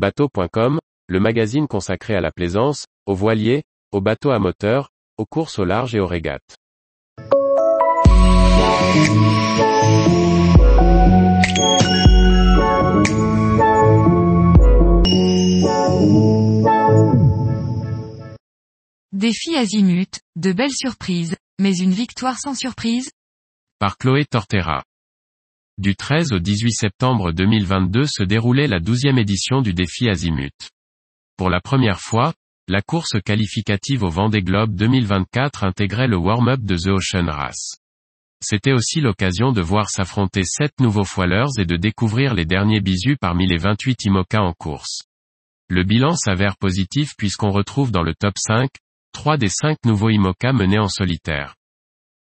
Bateau.com, le magazine consacré à la plaisance, aux voiliers, aux bateaux à moteur, aux courses au large et aux régates. Défi azimut, de belles surprises, mais une victoire sans surprise? Par Chloé Tortera. Du 13 au 18 septembre 2022 se déroulait la douzième édition du défi azimut. Pour la première fois, la course qualificative au Vendée Globe 2024 intégrait le warm-up de The Ocean Race. C'était aussi l'occasion de voir s'affronter sept nouveaux foilers et de découvrir les derniers bisus parmi les 28 IMOCA en course. Le bilan s'avère positif puisqu'on retrouve dans le top 5, trois des cinq nouveaux IMOCA menés en solitaire.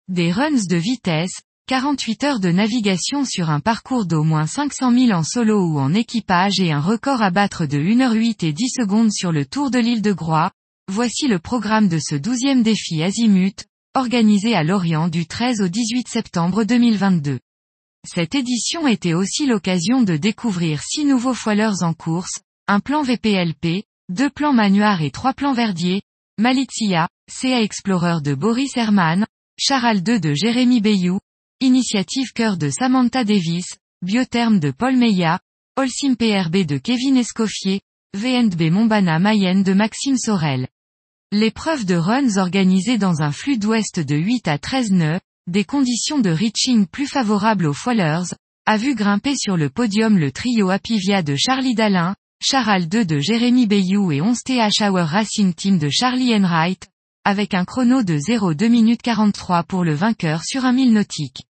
Des runs de vitesse, 48 heures de navigation sur un parcours d'au moins 500 000 en solo ou en équipage et un record à battre de 1h08 et 10 secondes sur le tour de l'île de Groix, voici le programme de ce douzième défi Azimut, organisé à Lorient du 13 au 18 septembre 2022. Cette édition était aussi l'occasion de découvrir six nouveaux foilers en course, un plan VPLP, deux plans Manuard et trois plans Verdier, Malizia, CA Explorer de Boris Herman, Charal 2 de Jérémy Bayou, Initiative Cœur de Samantha Davis, Biotherme de Paul Meillat, Olsim PRB de Kevin Escoffier, VNB Montbana Mayenne de Maxime Sorel. L'épreuve de runs organisée dans un flux d'ouest de 8 à 13 nœuds, des conditions de reaching plus favorables aux foilers, a vu grimper sur le podium le trio Apivia de Charlie Dalin, Charal 2 de Jérémy Bayou et 11 TH Hour Racing Team de Charlie Enright, avec un chrono de 0,2 minutes 43 pour le vainqueur sur un mille nautique.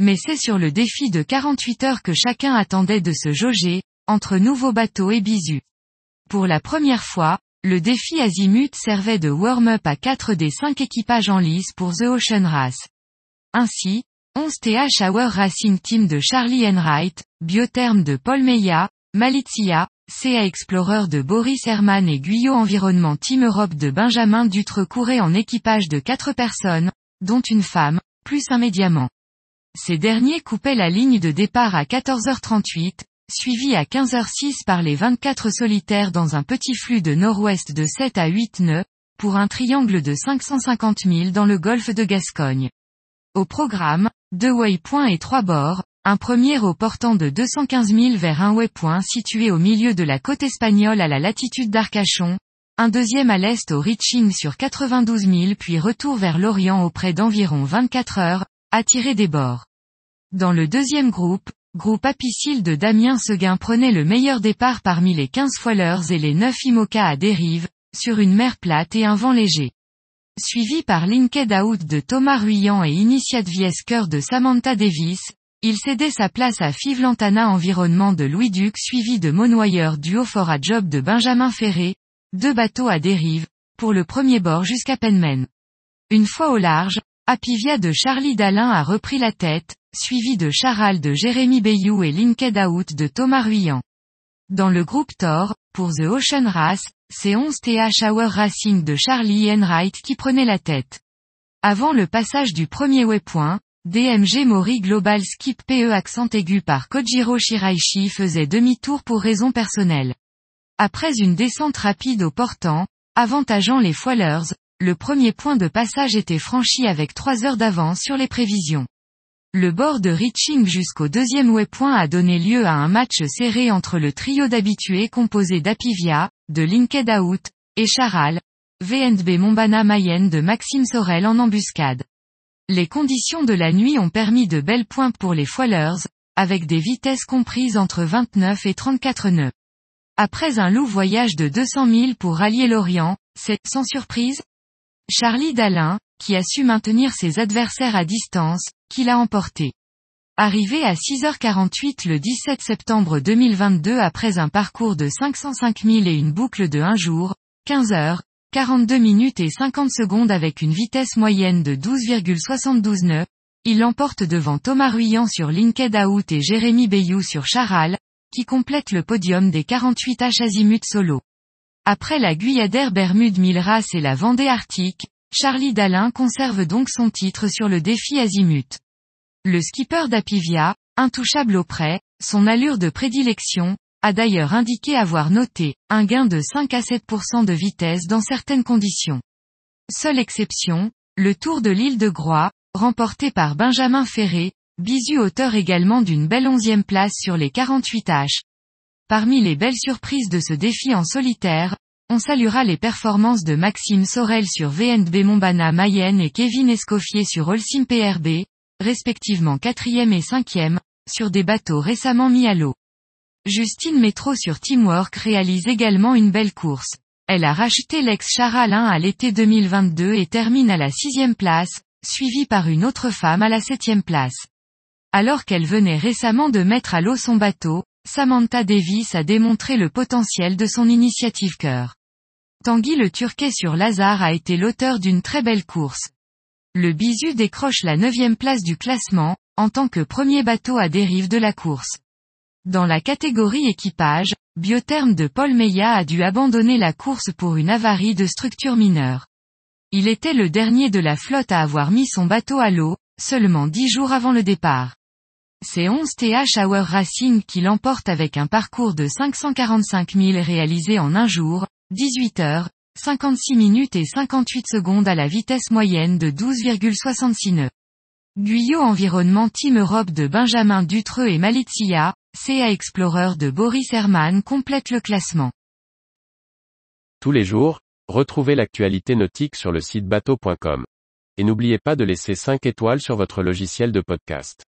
Mais c'est sur le défi de 48 heures que chacun attendait de se jauger, entre nouveaux bateaux et bisus. Pour la première fois, le défi Azimut servait de warm-up à 4 des 5 équipages en lice pour The Ocean Race. Ainsi, 11 TH Hour Racing Team de Charlie Enright, Biotherme de Paul Meillat, Malizia, CA Explorer de Boris Herman et Guyot Environnement Team Europe de Benjamin Dutre couraient en équipage de 4 personnes, dont une femme, plus un médiamant. Ces derniers coupaient la ligne de départ à 14h38, suivi à 15h06 par les 24 solitaires dans un petit flux de nord-ouest de 7 à 8 nœuds, pour un triangle de 550 000 dans le golfe de Gascogne. Au programme, deux waypoints et trois bords, un premier au portant de 215 000 vers un waypoint situé au milieu de la côte espagnole à la latitude d'Arcachon, un deuxième à l'est au reaching sur 92 000 puis retour vers l'Orient auprès d'environ 24 heures, attiré des bords. Dans le deuxième groupe, groupe apicile de Damien Seguin prenait le meilleur départ parmi les 15 foilers et les 9 IMOCA à dérive, sur une mer plate et un vent léger. Suivi par Linked Out de Thomas Ruyant et Initiate Viesker de Samantha Davis, il cédait sa place à Five Lantana Environnement de Louis Duc suivi de Monoyeur Duo for a Job de Benjamin Ferré, deux bateaux à dérive, pour le premier bord jusqu'à Penmen. Une fois au large, Apivia de Charlie Dalin a repris la tête, suivi de Charal de Jérémy Bayou et Linked Out de Thomas Ruyant. Dans le groupe Thor, pour The Ocean Race, c'est 11 TH Hour Racing de Charlie Enright qui prenait la tête. Avant le passage du premier waypoint, DMG Mori Global Skip PE accent aigu par Kojiro Shiraishi faisait demi-tour pour raisons personnelles. Après une descente rapide au portant, avantageant les foilers, le premier point de passage était franchi avec trois heures d'avance sur les prévisions. Le bord de reaching jusqu'au deuxième waypoint a donné lieu à un match serré entre le trio d'habitués composé d'Apivia, de Linked Out, et Charal, VNB Mombana Mayenne de Maxime Sorel en embuscade. Les conditions de la nuit ont permis de belles pointes pour les foilers, avec des vitesses comprises entre 29 et 34 nœuds. Après un loup voyage de 200 000 pour rallier l'Orient, c'est, sans surprise, Charlie Dalin, qui a su maintenir ses adversaires à distance, qui l'a emporté. Arrivé à 6h48 le 17 septembre 2022 après un parcours de 505 000 et une boucle de 1 jour, 15 heures, 42 minutes et 50 secondes avec une vitesse moyenne de 12,72 nœuds, il l'emporte devant Thomas Ruyant sur Linked Out et Jérémy Bayou sur Charal, qui complète le podium des 48 H Azimut solo. Après la Guyadère Bermude Milras et la Vendée Arctique, Charlie Dalin conserve donc son titre sur le défi Azimut. Le skipper d'Apivia, intouchable auprès, son allure de prédilection, a d'ailleurs indiqué avoir noté un gain de 5 à 7% de vitesse dans certaines conditions. Seule exception, le Tour de l'île de Groix, remporté par Benjamin Ferré, bisu auteur également d'une belle onzième place sur les 48 H. Parmi les belles surprises de ce défi en solitaire, on saluera les performances de Maxime Sorel sur VNB Montbana Mayenne et Kevin Escoffier sur Holcim PRB, respectivement quatrième et cinquième, sur des bateaux récemment mis à l'eau. Justine Métro sur Teamwork réalise également une belle course. Elle a racheté l'ex-Charal 1 à l'été 2022 et termine à la sixième place, suivie par une autre femme à la septième place. Alors qu'elle venait récemment de mettre à l'eau son bateau, Samantha Davis a démontré le potentiel de son initiative cœur. Tanguy le Turquet sur Lazare a été l'auteur d'une très belle course. Le Bisu décroche la neuvième place du classement, en tant que premier bateau à dérive de la course. Dans la catégorie équipage, Biotherme de Paul Meillat a dû abandonner la course pour une avarie de structure mineure. Il était le dernier de la flotte à avoir mis son bateau à l'eau, seulement dix jours avant le départ. C'est 11 TH Hour Racing qui l'emporte avec un parcours de 545 000 réalisé en un jour, 18 heures, 56 minutes et 58 secondes à la vitesse moyenne de 12,66 nœuds. Guyot Environnement Team Europe de Benjamin Dutreux et Malizia, CA Explorer de Boris Herman complète le classement. Tous les jours, retrouvez l'actualité nautique sur le site bateau.com. Et n'oubliez pas de laisser 5 étoiles sur votre logiciel de podcast.